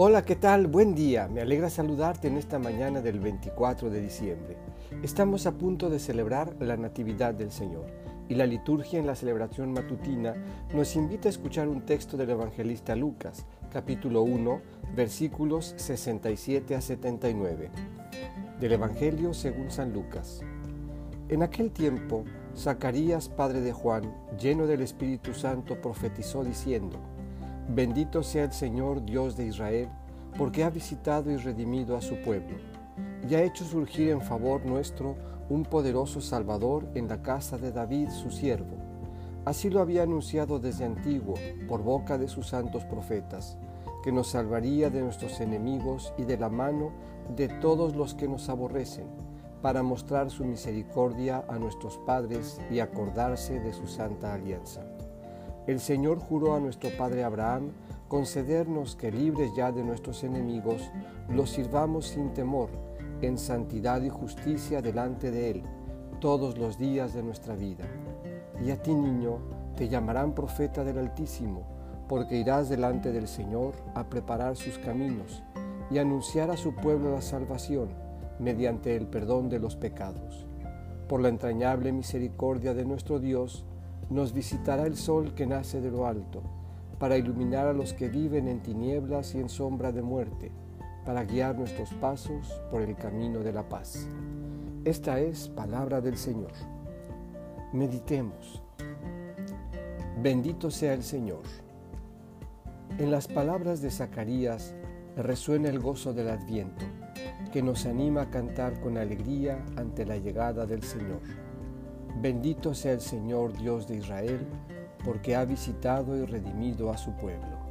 Hola, ¿qué tal? Buen día. Me alegra saludarte en esta mañana del 24 de diciembre. Estamos a punto de celebrar la Natividad del Señor y la liturgia en la celebración matutina nos invita a escuchar un texto del evangelista Lucas, capítulo 1, versículos 67 a 79. Del Evangelio según San Lucas. En aquel tiempo, Zacarías, padre de Juan, lleno del Espíritu Santo, profetizó diciendo, Bendito sea el Señor Dios de Israel, porque ha visitado y redimido a su pueblo, y ha hecho surgir en favor nuestro un poderoso Salvador en la casa de David, su siervo. Así lo había anunciado desde antiguo, por boca de sus santos profetas, que nos salvaría de nuestros enemigos y de la mano de todos los que nos aborrecen, para mostrar su misericordia a nuestros padres y acordarse de su santa alianza el Señor juró a nuestro Padre Abraham concedernos que libres ya de nuestros enemigos, los sirvamos sin temor, en santidad y justicia delante de Él, todos los días de nuestra vida. Y a ti, niño, te llamarán profeta del Altísimo, porque irás delante del Señor a preparar sus caminos y anunciar a su pueblo la salvación mediante el perdón de los pecados. Por la entrañable misericordia de nuestro Dios, nos visitará el sol que nace de lo alto, para iluminar a los que viven en tinieblas y en sombra de muerte, para guiar nuestros pasos por el camino de la paz. Esta es palabra del Señor. Meditemos. Bendito sea el Señor. En las palabras de Zacarías resuena el gozo del adviento, que nos anima a cantar con alegría ante la llegada del Señor. Bendito sea el Señor Dios de Israel, porque ha visitado y redimido a su pueblo.